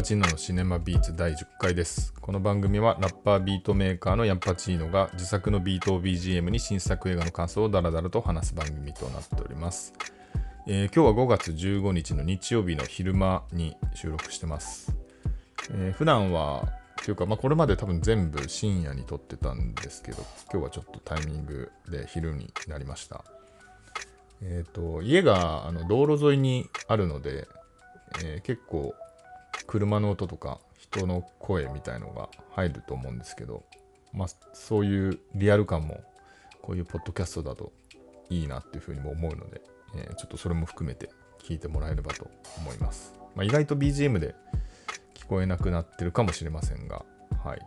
パチーノのシネマビーツ第10回です。この番組はラッパービートメーカーのヤンパチーノが自作のビートを BGM に新作映画の感想をダラダラと話す番組となっております。えー今日は5月15日の日曜日の昼間に収録してます。えー普段は、というか、まあ、これまで多分全部深夜に撮ってたんですけど、今日はちょっとタイミングで昼になりました。えっ、と、家があの道路沿いにあるので、えー結構車の音とか人の声みたいのが入ると思うんですけど、まあ、そういうリアル感もこういうポッドキャストだといいなっていうふうにも思うので、えーちょっとそれも含めて聞いてもらえればと思います。まあ、意外と BGM で聞こえなくなってるかもしれませんが、はい。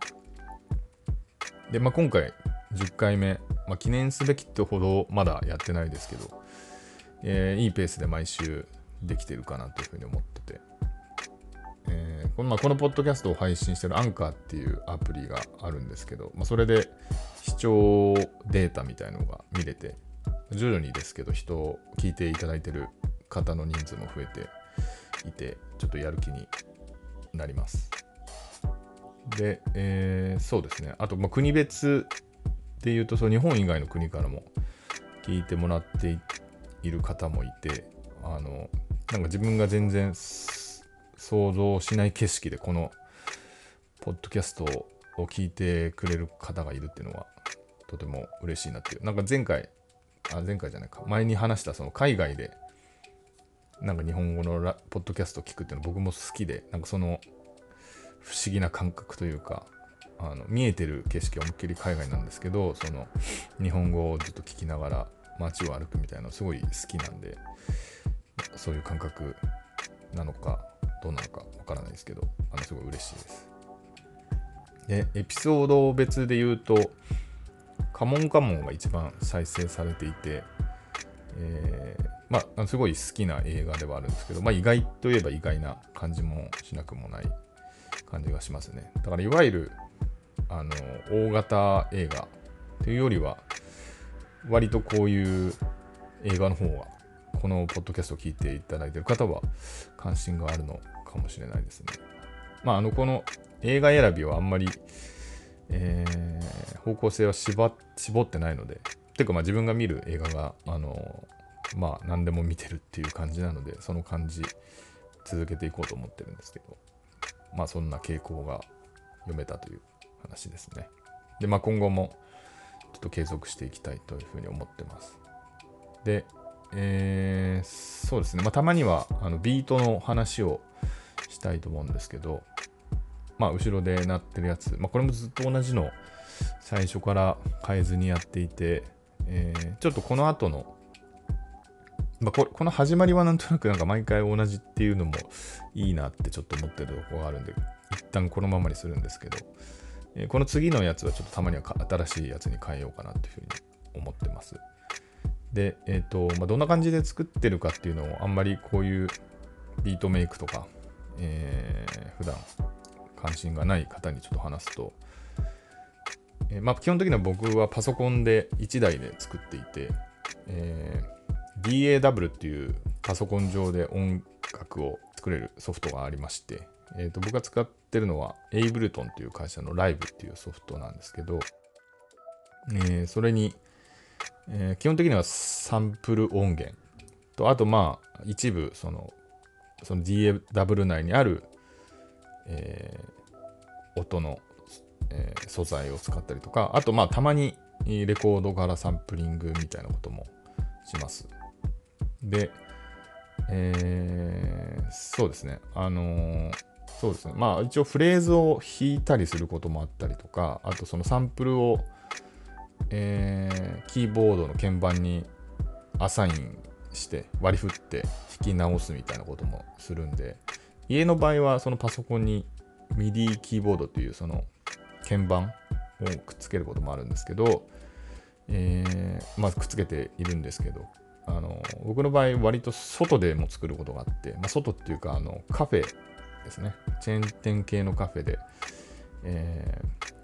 で、まあ、今回10回目、まあ、記念すべきってほどまだやってないですけど、えーいいペースで毎週できてるかなというふうに思って、このまあ、このポッドキャストを配信してるアンカーっていうアプリがあるんですけど、まあ、それで視聴データみたいのが見れて、徐々にですけど人を聞いていただいてる方の人数も増えていて、ちょっとやる気になります。で、えーそうですね。あと、まあ、国別で言うと、そう日本以外の国からも聞いてもらっている方もいて、あの、なんか自分が全然想像しない景色でこのポッドキャストを聞いてくれる方がいるっていうのはとても嬉しいなっていう。なんか前回、あ、前回じゃないか、前に話したその海外でなんか日本語のラポッドキャストを聞くっていうの僕も好きで、なんかその不思議な感覚というか、あの見えてる景色は思いっきり海外なんですけど、その日本語をずっと聞きながら街を歩くみたいなのすごい好きなんで、そういう感覚なのかどうなのかわからないですけど、あのすごい嬉しいです。で、エピソード別で言うと、カモンカモンが一番再生されていて、えーまあ、すごい好きな映画ではあるんですけど、まあ、意外といえば意外な感じもしなくもない感じがしますね。だからいわゆるあの大型映画というよりは割とこういう映画の方がこのポッドキャストを聞いていただいている方は関心があるのかもしれないですね。まあ、あのこの映画選びはあんまり、えー方向性は絞ってないので、ていうかまあ自分が見る映画が、あのまあ何でも見てるっていう感じなので、その感じ続けていこうと思ってるんですけど、まあそんな傾向が読めたという話ですね。で、まあ今後もちょっと継続していきたいというふうに思ってます。で、えーそうですね、まあたまにはあのビートの話をしたいと思うんですけど、まあ後ろで鳴ってるやつ、まあこれもずっと同じの最初から変えずにやっていて、えーちょっとこの後のまあ、ここの始まりはなんとなくなんか毎回同じっていうのもいいなってちょっと思ってるところがあるんで、一旦このままにするんですけど、えーこの次のやつはちょっとたまには新しいやつに変えようかなっていうふうに思ってます。で、えっ、と、まあ、どんな感じで作ってるかっていうのをあんまりこういうビートメイクとか、えー普段関心がない方にちょっと話すと、えーまあ、基本的には僕はパソコンで1台で作っていて、えー DAW っていうパソコン上で音楽を作れるソフトがありまして、えーと僕が使ってるのは Ableton っていう会社のライブっていうソフトなんですけど、えそれに、え基本的にはサンプル音源と、あとまあ一部そのその DAW 内にある、えー音の、えー素材を使ったりとか、あとまあたまにレコードからサンプリングみたいなこともします。で、えーそうですね。あのそうですね。まあ一応フレーズを弾いたりすることもあったりとか、あとそのサンプルを、えーキーボードの鍵盤にアサインして割り振って弾き直すみたいなこともするんで、家の場合はそのパソコンに MIDI キーボードっていうその鍵盤をくっつけることもあるんですけど、えーまあ、くっつけているんですけど、あの僕の場合、割と外でも作ることがあって、まあ、外っていうかあのカフェですね、チェーン店系のカフェで、えー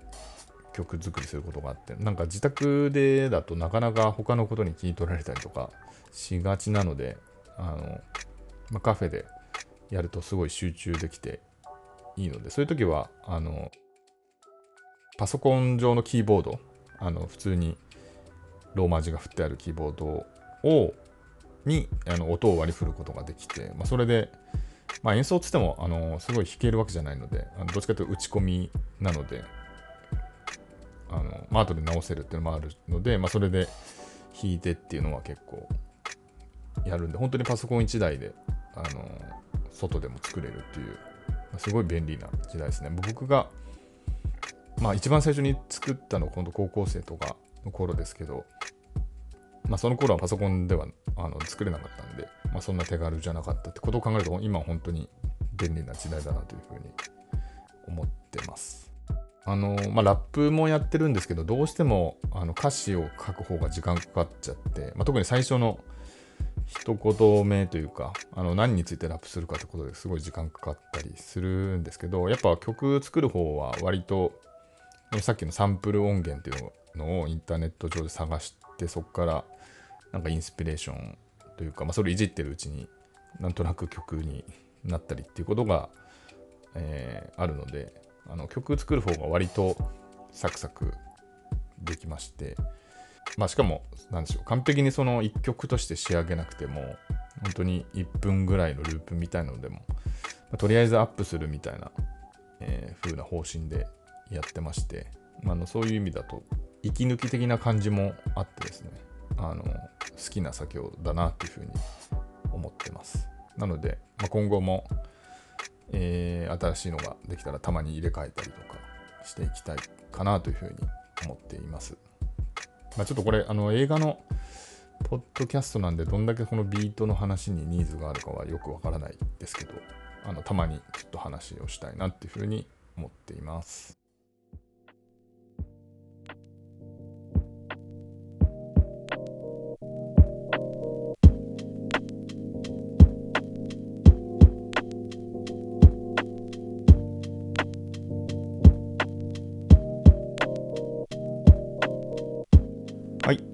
曲作りすることがあって、なんか自宅でだとなかなか他のことに気に取られたりとかしがちなので、あのまあ、カフェでやるとすごい集中できていいので、そういう時は、あの、パソコン上のキーボード、あの普通にローマ字が振ってあるキーボードをにあの音を割り振ることができて、まあ、それで、まあ、演奏つってもあのすごい弾けるわけじゃないのであのどっちかというと打ち込みなのであの、まあ後で直せるっていうのもあるので、まあ、それで弾いてっていうのは結構やるんで本当にパソコン1台であの外でも作れるっていう、まあ、すごい便利な時代ですね僕がまあ一番最初に作ったのは今度高校生とかの頃ですけど、まあその頃はパソコンではあの作れなかったんで、まあそんな手軽じゃなかったってことを考えると今本当に便利な時代だなというふうに思ってます。あの、まあラップもやってるんですけど、どうしてもあの歌詞を書く方が時間かかっちゃって、まあ、特に最初の一言目というか、あの何についてラップするかってことですごい時間かかったりするんですけど、やっぱ曲作る方は割とさっきのサンプル音源っていうのをインターネット上で探してそこからなんかインスピレーションというか、まあ、それいじってるうちになんとなく曲になったりっていうことが、えー、あるのであの曲作る方が割とサクサクできまして、まあ、しかも何でしょう完璧にその1曲として仕上げなくても本当に1分ぐらいのループみたいなのでも、ま、とりあえずアップするみたいな、えー、風な方針でやってまして、まあ、のそういう意味だと息抜き的な感じもあってですねあの好きな作業だなというふうに思ってます。なので、まあ、今後も、えー、新しいのができたらたまに入れ替えたりとかしていきたいかなというふうに思っています、まあ、ちょっとこれあの映画のポッドキャストなんでどんだけこのビートの話にニーズがあるかはよくわからないですけどあのたまにちょっと話をしたいなっていうふうに思っています。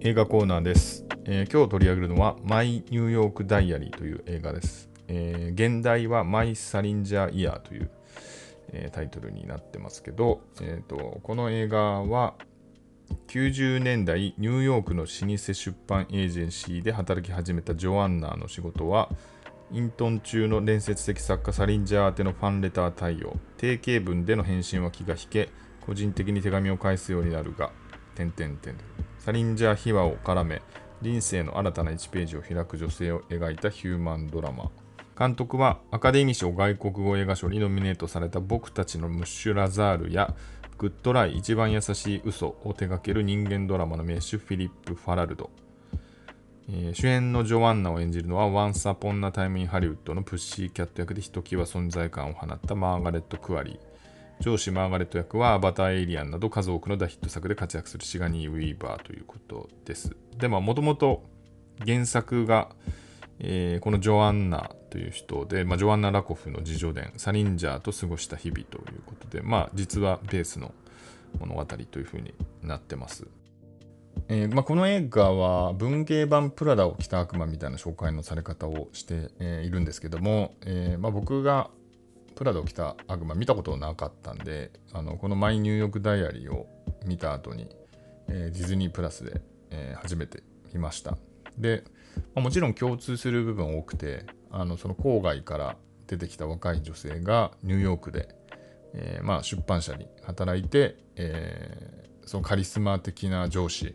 映画コーナーです、えー、今日取り上げるのは、マイ・ニューヨーク・ダイアリーという映画です。えー、現代はマイ・サリンジャー・イヤーという、えー、タイトルになってますけど、えーと、この映画は90年代ニューヨークの老舗出版エージェンシーで働き始めたジョアンナーの仕事は、イントン中の伝説的作家サリンジャー宛てのファンレター対応、定型文での返信は気が引け、個人的に手紙を返すようになるが、点々点サリンジャー秘話を絡め、人生の新たな1ページを開く女性を描いたヒューマンドラマ。監督はアカデミー賞外国語映画賞にノミネートされた僕たちのムッシュ・ラザールやグッドライ一番優しい嘘を手掛ける人間ドラマの名手フィリップ・ファラルドー。えー、主演のジョアンナを演じるのは Once Upon a Time in Hollywood のプッシーキャット役でひときわ存在感を放ったマーガレット・クワリー。上司マーガレット役はアバターエイリアンなど数多くの大ヒット作で活躍するシガニー・ウィーバーということです。で、まあ、もともと原作が、えー、このジョアンナという人で、まあ、ジョアンナ・ラコフの自叙伝、サリンジャーと過ごした日々ということで、まあ、実はベースの物語というふうになってます。えーまあ、この映画は文芸版プラダを着た悪魔みたいな紹介のされ方をして、えー、いるんですけども、えーまあ、僕がプラダを着た悪魔見たことなかったんであのこのマイニューヨークダイアリーを見た後に、えー、ディズニープラスで、えー、初めて見ました。で、まあ、もちろん共通する部分多くてあのその郊外から出てきた若い女性がニューヨークで、えー、まあ、出版社に働いて、えそのカリスマ的な上司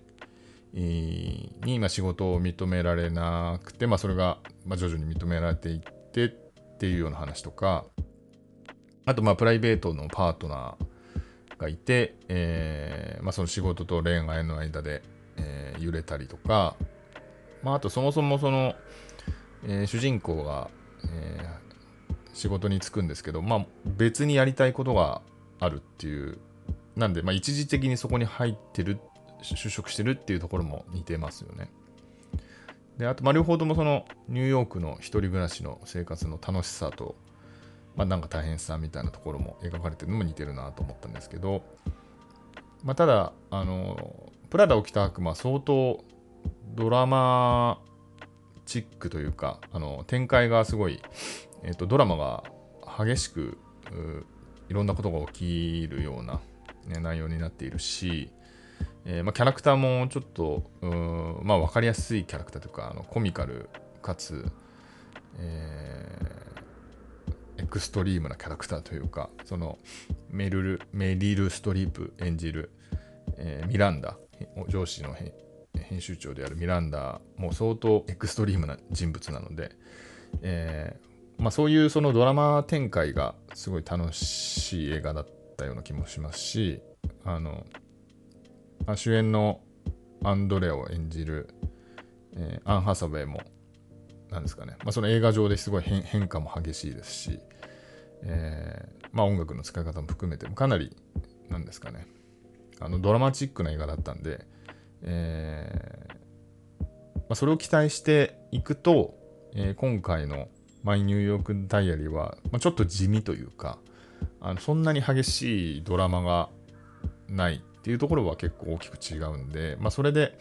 に、まあ、仕事を認められなくて、まあ、それが、徐々に認められていってっていうような話とかあと、まあ、プライベートのパートナーがいて、えーまあ、その仕事と恋愛の間で、えー、揺れたりとか、まあ、あとそもそもその、えー、主人公が、えー、仕事に就くんですけど、まあ、別にやりたいことがあるっていう、なんで、まあ、一時的にそこに入ってる、就職してるっていうところも似てますよね。で、あと、まあ、両方ともそのニューヨークの一人暮らしの生活の楽しさと、まあ、なんか大変さみたいなところも描かれてるのも似てるなと思ったんですけど、まあ、ただあのプラダを着た悪魔相当ドラマチックというかあの展開がすごい、えーと、ドラマが激しくいろんなことが起きるような、ね、内容になっているし、えー、まあ、キャラクターもちょっと、まあ、分かりやすいキャラクターというか、あのコミカルかつ、えー、エクストリームなキャラクターというか、そのメルルメリル・ストリープ演じる、えー、ミランダ、上司の編集長であるミランダも相当エクストリームな人物なので、えーまあ、そういうそのドラマ展開がすごい楽しい映画だったような気もしますしあのあ主演のアンドレを演じる、えー、アン・ハサウェイもなんですかね、まあ、その映画上ですごい変化も激しいですし、えーまあ、音楽の使い方も含めてもかなりなんですかね。あのドラマチックな映画だったんで、えーまあ、それを期待していくと、えー、今回のマイ・ニューヨーク・ダイアリーは、まあ、ちょっと地味というかあのそんなに激しいドラマがないっていうところは結構大きく違うんで、まあ、それで、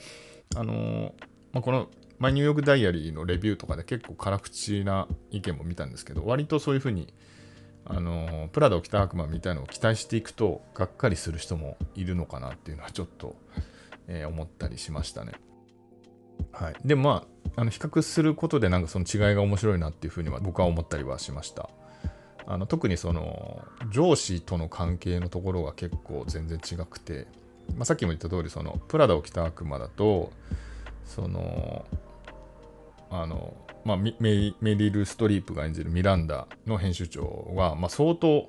あのー、まあ、このマイ・ニューヨーク・ダイアリーのレビューとかで結構辛口な意見も見たんですけど割とそういうふうにあのプラダを着た悪魔みたいなのを期待していくとがっかりする人もいるのかなっていうのはちょっと、えー、思ったりしましたね。はい、でもまああの比較することでなんかその違いが面白いなっていうふうには僕は思ったりはしました。あの特にその上司との関係のところが結構全然違くて、まあ、さっきも言った通りそのプラダを着た悪魔だとそのあのまあ、メリル・ストリープが演じるミランダの編集長は、まあ、相当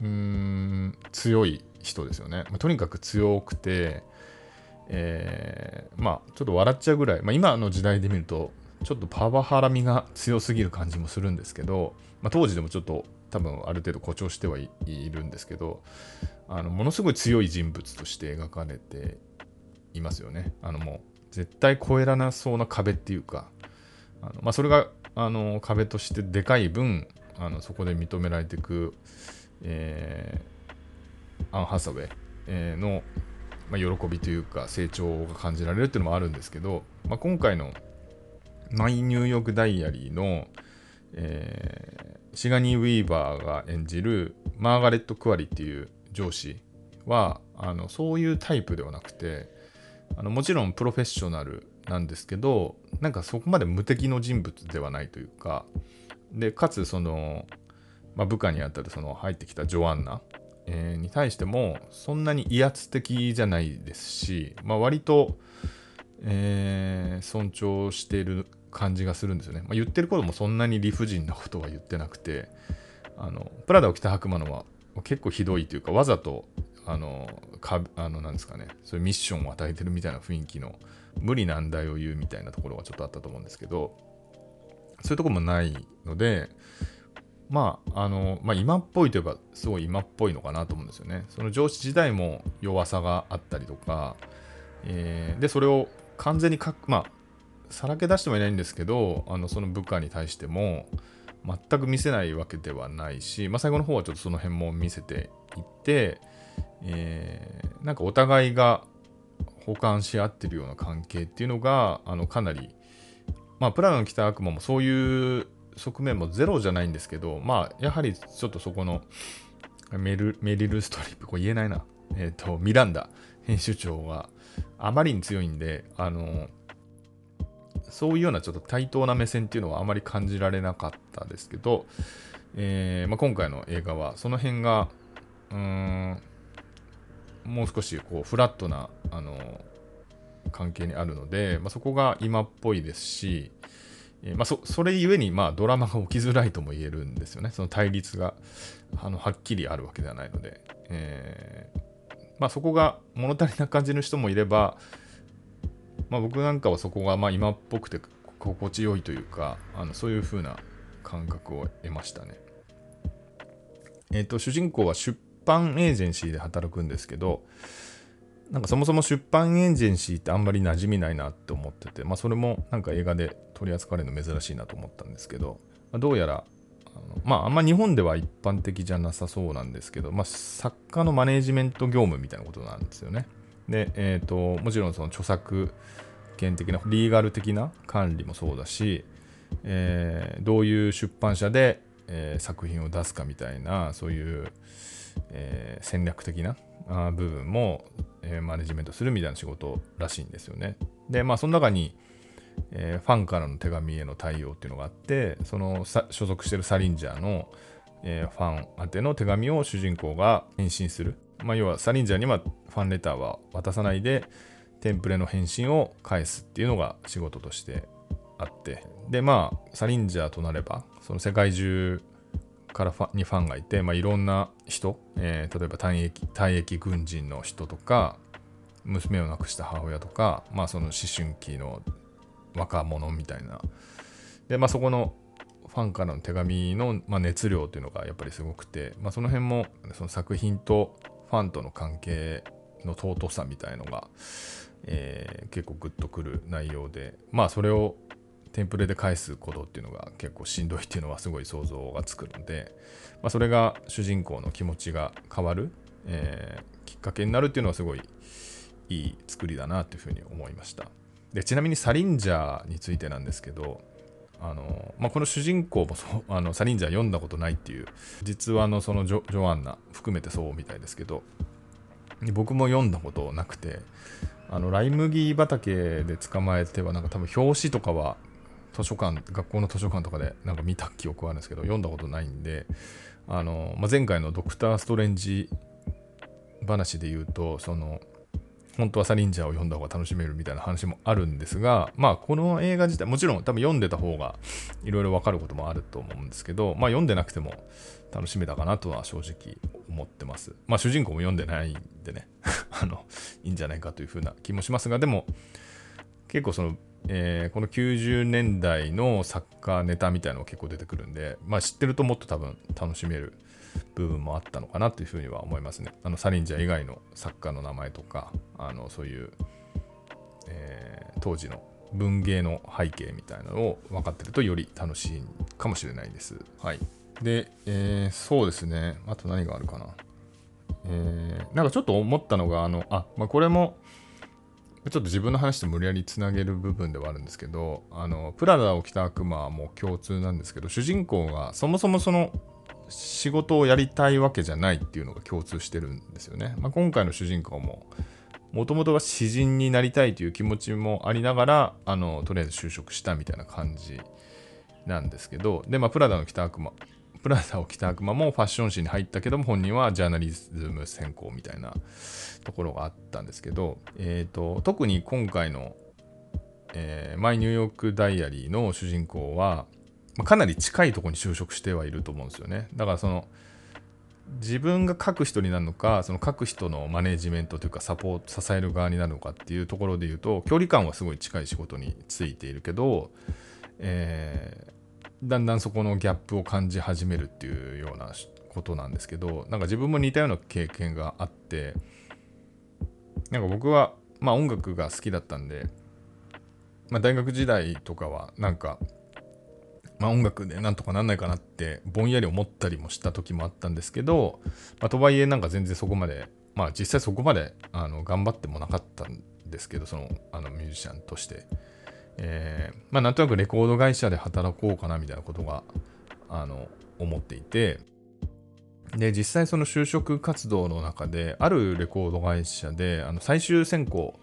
うん強い人ですよね、まあ、とにかく強くて、えー、まあちょっと笑っちゃうぐらい、まあ、今の時代で見るとちょっとパワハラみが強すぎる感じもするんですけど、まあ、当時でもちょっと多分ある程度誇張してはいるんですけどあのものすごい強い人物として描かれていますよね。あのもう絶対越えらなそうな壁っていうかあのまあ、それがあの壁としてでかい分あのそこで認められていく、えー、アン・ハサウェイ、えー、の、まあ、喜びというか成長が感じられるっていうのもあるんですけど、まあ、今回のマイ・ニューヨーク・ダイアリーの、えー、シガニー・ウィーバーが演じるマーガレット・クワリっていう上司はあのそういうタイプではなくてあのもちろんプロフェッショナルなんですけどなんかそこまで無敵の人物ではないというかでかつその、まあ、部下にあたるその入ってきたジョアンナ、えー、に対してもそんなに威圧的じゃないですし、まあ、割と、えー、尊重している感じがするんですよね、まあ、言ってることもそんなに理不尽なことは言ってなくてあのプラダを着た悪魔のは結構ひどいというかわざとあのかあのなんですかね。そういうミッションを与えてるみたいな雰囲気の無理難題を言うみたいなところがちょっとあったと思うんですけどそういうとこもないのでまああの、まあ、今っぽいといえばすごい今っぽいのかなと思うんですよね。その上司自体も弱さがあったりとか、えー、でそれを完全にかまあさらけ出してもいないんですけどあのその部下に対しても全く見せないわけではないし、まあ、最後の方はちょっとその辺も見せていって、えー、なんかお互いが補完し合ってるような関係っていうのがあのかなり、まあ、プラダの北悪魔もそういう側面もゼロじゃないんですけど、まあ、やはりちょっとそこのメルメリル・ストリップ、これ言えないな、えっ、ー、と、ミランダ編集長があまりに強いんで、あの、そういうようなちょっと対等な目線っていうのはあまり感じられなかったですけど、えーまあ、今回の映画はその辺が、うーん、もう少しこうフラットなあの関係にあるので、まあ、そこが今っぽいですし、えー、まあ、そそれゆえにまあドラマが起きづらいとも言えるんですよね。その対立があのはっきりあるわけではないので、えー、まあ、そこが物足りな感じの人もいれば、まあ、僕なんかはそこがまあ今っぽくて心地よいというかあのそういう風な感覚を得ましたね。えっ、ー、と主人公は出版エージェンシーで働くんですけど、なんかそもそも出版エージェンシーってあんまり馴染みないなって思ってて、まあそれもなんか映画で取り扱われるの珍しいなと思ったんですけど、まあ、どうやら、あのまああんま日本では一般的じゃなさそうなんですけど、まあ作家のマネージメント業務みたいなことなんですよね。で、えっ、ー、と、もちろんその著作権的な、リーガル的な管理もそうだし、えー、どういう出版社でえー、作品を出すかみたいなそういう、えー、戦略的な部分も、えー、マネジメントするみたいな仕事らしいんですよね。でまあその中に、えファンからの手紙への対応っていうのがあってその所属してるサリンジャーの、えファン宛ての手紙を主人公が返信する。まあ、要はサリンジャーにはファンレターは渡さないでテンプレの返信を返すっていうのが仕事としてあってでまあサリンジャーとなればその世界中からファにファンがいて、まあ、いろんな人、えー、例えば退役退役軍人の人とか娘を亡くした母親とか、まあ、その思春期の若者みたいな。で、まあ、そこのファンからの手紙の、まあ、熱量というのがやっぱりすごくて、まあ、その辺もその作品とファンとの関係の尊さみたいのが、えー、結構グッとくる内容でまあそれをテンプレで返すことっていうのが結構しんどいっていうのはすごい想像がつくので、まあ、それが主人公の気持ちが変わる、えー、きっかけになるっていうのはすごいいい作りだなというふうに思いました。でちなみにサリンジャーについてなんですけどあのまあ、この主人公もそうあのサリンジャー読んだことないっていう実話のそのジョジョアンナ含めてそうみたいですけど僕も読んだことなくてあのライ麦畑で捕まえてはなんか多分表紙とかは図書館学校の図書館とかでなんか見た記憶はあるんですけど読んだことないんであの、まあ、前回のドクター・ストレンジ話で言うとその本当はサリンジャーを読んだ方が楽しめるみたいな話もあるんですがまあこの映画自体もちろん多分読んでた方がいろいろ分かることもあると思うんですけどまあ読んでなくても楽しめたかなとは正直思ってます。まあ主人公も読んでないんでね あのいいんじゃないかというふうな気もしますがでも結構その、えー、この90年代のサッカーネタみたいなのが結構出てくるんでまあ知ってるともっと多分楽しめる部分もあったのかなというふうには思いますね。あのサリンジャー以外の作家の名前とかあのそういう、えー、当時の文芸の背景みたいなのを分かってるとより楽しいかもしれないです。はい。で、えー、そうですね。あと何があるかな。えー、なんかちょっと思ったのが、あの、あ、まあ、これも、ちょっと自分の話と無理やりつなげる部分ではあるんですけど、あの、プラダを着た悪魔も共通なんですけど、主人公がそもそもその仕事をやりたいわけじゃないっていうのが共通してるんですよね。まあ、今回の主人公も、もともとは詩人になりたいという気持ちもありながら、あの、とりあえず就職したみたいな感じなんですけど、で、まあ、プラダの着た悪魔プラザを着た悪魔もファッション誌に入ったけども本人はジャーナリズム専攻みたいなところがあったんですけど、えーと、特に今回の、えー、マイ・ニューヨーク・ダイアリーの主人公は、まあ、かなり近いところに就職してはいると思うんですよね。だからその自分が書く人になるのかその書く人のマネジメントというかサポート支える側になるのかっていうところで言うと距離感はすごい近い仕事についているけど、えーだんだんそこのギャップを感じ始めるっていうようなことなんですけどなんか自分も似たような経験があってなんか僕はまあ音楽が好きだったんで、まあ、大学時代とかはなんか、まあ、音楽でなんとかなんないかなってぼんやり思ったりもした時もあったんですけど、まあ、とはいえなんか全然そこまでまあ実際そこまであの頑張ってもなかったんですけどそのあのミュージシャンとして。えー、まあ、なんとなくレコード会社で働こうかなみたいなことがあの思っていて。で実際その就職活動の中であるレコード会社であの最終選考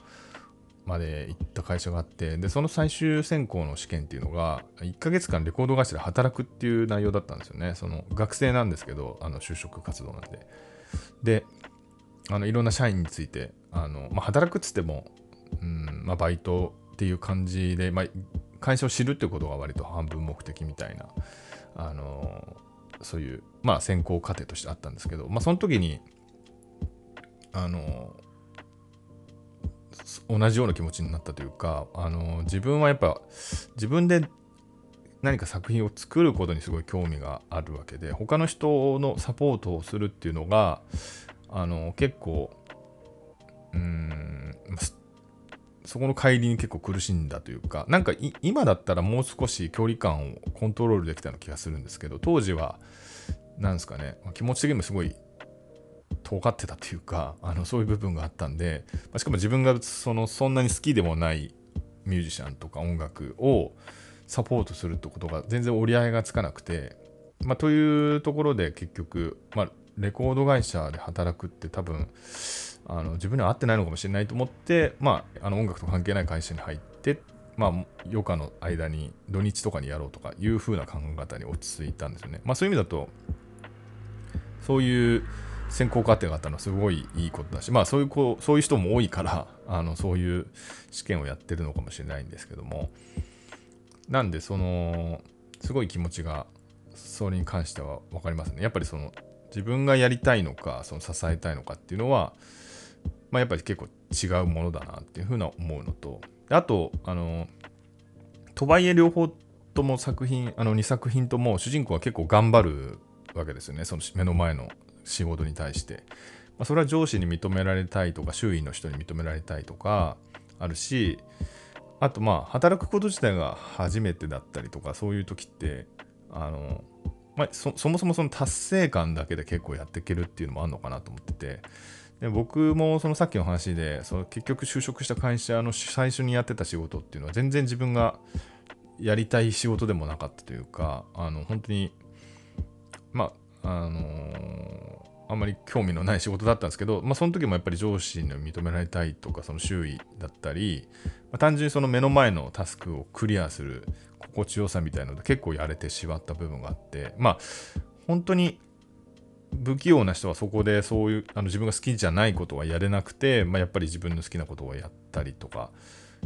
まで行った会社があってでその最終選考の試験っていうのが1ヶ月間レコード会社で働くっていう内容だったんですよね。その学生なんですけどあの就職活動なんで。であのいろんな社員についてあの、まあ、働くっつっても、うんまあ、バイトっていう感じで、まあ、会社を知るってことが割と半分目的みたいな、あのそういう、まあ、選考過程としてあったんですけど、まあ、その時に、あの同じような気持ちになったというか、あの自分はやっぱ自分で何か作品を作ることにすごい興味があるわけで他の人のサポートをするっていうのがあの結構うんそこの帰りに結構苦しんだというか、なんか今だったらもう少し距離感をコントロールできたような気がするんですけど、当時は、なんですかね、気持ち的にもすごい尖ってたというか、あのそういう部分があったんで、しかも自分がそのそんなに好きでもないミュージシャンとか音楽をサポートするってことが全然折り合いがつかなくて、まあ、というところで結局、まあ、レコード会社で働くって多分あの自分には合ってないのかもしれないと思って、まあ、あの音楽と関係ない会社に入って、まあ、余暇の間に土日とかにやろうとかいう風な考え方に落ち着いたんですよね。まあ、そういう意味だとそういう選考過程があったのはすごいいいことだし、まあそういうこうそういう人も多いから、あのそういう試験をやってるのかもしれないんですけども、なんでその、すごい気持ちがそれに関しては分かりますね。やっぱりその自分がやりたいのか、その支えたいのかっていうのは、まあ、やっぱり結構違うものだなっていうふうな思うのと、あと、あの、とはいえ両方とも作品、あの2作品とも主人公は結構頑張るわけですよね、その目の前の仕事に対して。まあ、それは上司に認められたいとか、周囲の人に認められたいとかあるし、あとまあ、働くこと自体が初めてだったりとか、そういう時って、あの、まあ、そもそもその達成感だけで結構やっていけるっていうのもあるのかなと思ってて、で僕もそのさっきの話でその結局就職した会社の最初にやってた仕事っていうのは全然自分がやりたい仕事でもなかったというかあの本当にまああのー、あんまり興味のない仕事だったんですけど、まあ、その時もやっぱり上司に認められたいとかその周囲だったり、まあ、単純にその目の前のタスクをクリアする心地よさみたいなので結構やれてしまった部分があってまあ本当に不器用な人はそこでそういうあの自分が好きじゃないことはやれなくて、まあ、やっぱり自分の好きなことをやったりとか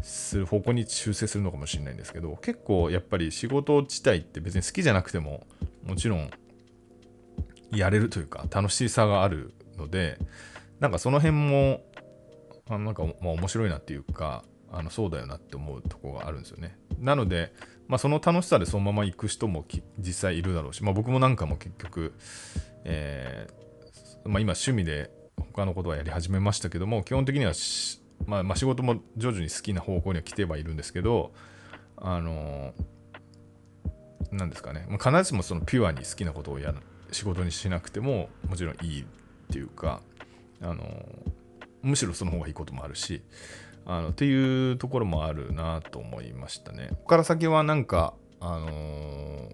する方向に修正するのかもしれないんですけど結構やっぱり仕事自体って別に好きじゃなくてももちろんやれるというか楽しさがあるのでなんかその辺もあなんかまあ面白いなっていうかあのそうだよなって思うとこがあるんですよね。なのでまあ、その楽しさでそのまま行く人も実際いるだろうし、まあ、僕もなんかも結局、えー、まあ、今趣味で他のことはやり始めましたけども基本的にはまあ、まあ、仕事も徐々に好きな方向には来てはいるんですけどあの何ですかね必ずしもそのピュアに好きなことをやる仕事にしなくてももちろんいいっていうかあのむしろその方がいいこともあるしあのっていうところもあるなと思いましたね。ここから先はなんか、あのー、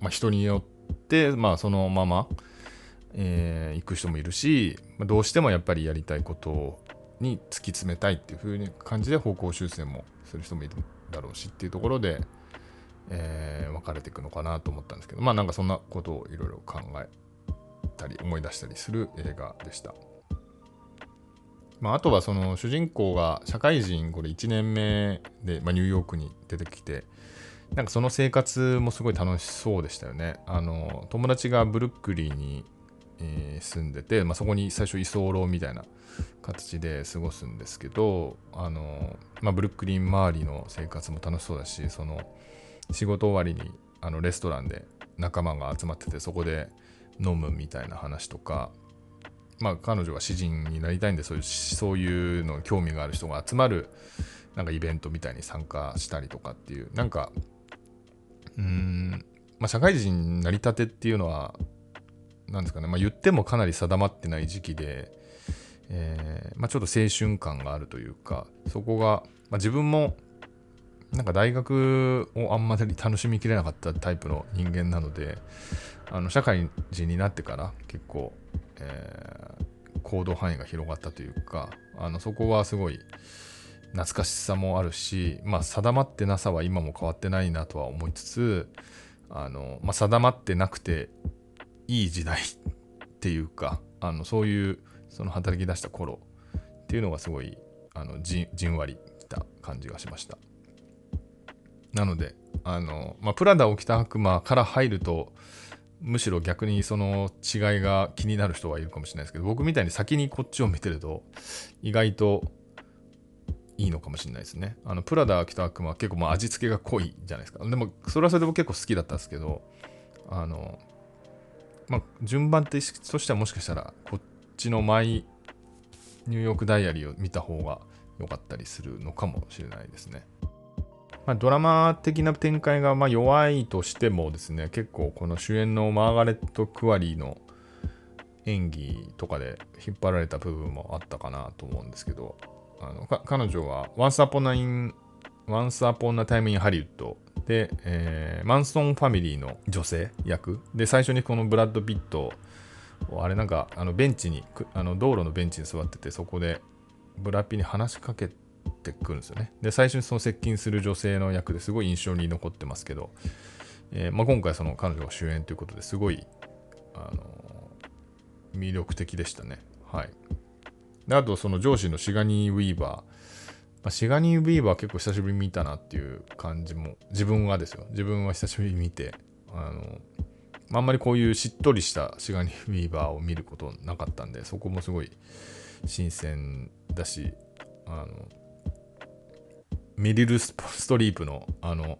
まあ、人によって、まあ、そのまま、えー、行く人もいるし、どうしてもやっぱりやりたいことに突き詰めたいっていう風に感じで方向修正もする人もいるだろうしっていうところで、えー、分かれていくのかなと思ったんですけどまあなんかそんなことをいろいろ考えたり思い出したりする映画でした。まあ、あとはその主人公が社会人これ1年目で、まあ、ニューヨークに出てきてなんかその生活もすごい楽しそうでしたよね。あの友達がブルックリンに、えー、住んでて、まあ、そこに最初居候みたいな形で過ごすんですけどあの、まあ、ブルックリン周りの生活も楽しそうだしその仕事終わりにあのレストランで仲間が集まっててそこで飲むみたいな話とかまあ、彼女は詩人になりたいんでそういうそういうの興味がある人が集まるなんかイベントみたいに参加したりとかっていうなんかうん、まあ、社会人になりたてっていうのはなんですかね、まあ、言ってもかなり定まってない時期で、えーまあ、ちょっと青春感があるというかそこが、まあ、自分もなんか大学をあんまり楽しみきれなかったタイプの人間なのであの社会人になってから結構えー、行動範囲が広がったというかあのそこはすごい懐かしさもあるし、まあ、定まってなさは今も変わってないなとは思いつつあの、まあ、定まってなくていい時代っていうかあのそういうその働き出した頃っていうのがすごいあのじじんわりきた感じがしました。なのであの、まあ、プラダを着た悪魔から入るとむしろ逆にその違いが気になる人はいるかもしれないですけど僕みたいに先にこっちを見てると意外といいのかもしれないですね。あのプラダ着た悪魔は結構まあ味付けが濃いじゃないですか。でもそれはそれでも結構好きだったんですけどあのまあ順番としてはもしかしたらこっちのマイニューヨークダイアリーを見た方が良かったりするのかもしれないですね。まあ、ドラマ的な展開がま弱いとしてもですね、結構この主演のマーガレット・クワリーの演技とかで引っ張られた部分もあったかなと思うんですけど、あの彼女は Once Upon a, in, Once Upon a Time in Hollywood で、えーマンソンファミリーの女性役で最初にこのブラッド・ピットをあれなんかあのベンチにあの道路のベンチに座っててそこでブラピに話しかけてくるんですよね。で最初にその接近する女性の役ですごい印象に残ってますけど、えーまあ、今回その彼女が主演ということですごい、あの魅力的でしたね。はい。あとその上司のシガニー・ウィーバー。ま、シガニー・ウィーバー結構久しぶりに見たなっていう感じも自分はですよ。自分は久しぶりに見てあのあんまりこういうしっとりしたシガニー・ウィーバーを見ることなかったんでそこもすごい新鮮だしあのミリル・ストリープのあの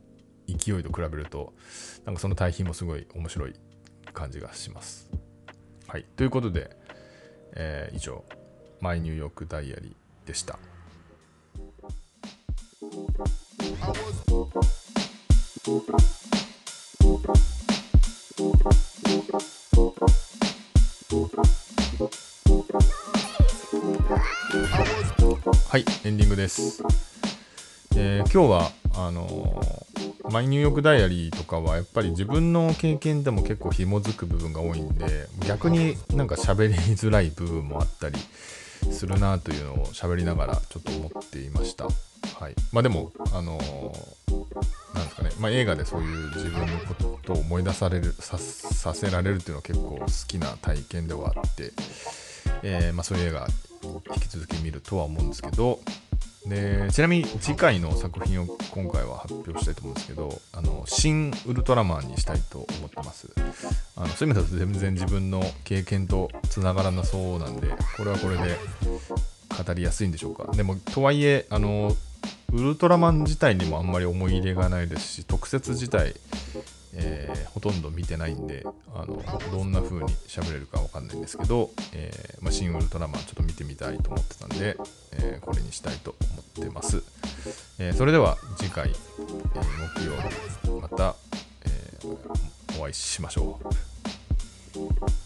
勢いと比べるとなんかその対比もすごい面白い感じがします。はい。ということで、えー以上「マイ・ニューヨーク・ダイアリー」でした。はい、エンディングです。えー今日は、あのーマイニューヨークダイアリーとかはやっぱり自分の経験でも結構紐づく部分が多いんで、逆になんか喋りづらい部分もあったりするなというのを喋りながらちょっと思っていました。はい。まあでも、あのーなんですかね、まあ、映画でそういう自分のことを思い出されるさせられるっていうのは結構好きな体験ではあって、えーまあ、そういう映画引き続き見るとは思うんですけどでちなみに次回の作品を今回は発表したいと思うんですけど「あの新ウルトラマン」にしたいと思ってますあのそういう意味だと全然自分の経験とつながらなそうなんでこれはこれで語りやすいんでしょうか。でもとはいえあのウルトラマン自体にもあんまり思い入れがないですし特設自体、えーほとんど見てないんであのどんな風に喋れるかわかんないんですけど、えーまあ、新ウルトラマンちょっと見てみたいと思ってたんで、えーこれにしたいと思ってます、えーそれでは次回、えー木曜日また、えーお会いしましょう。Thank you.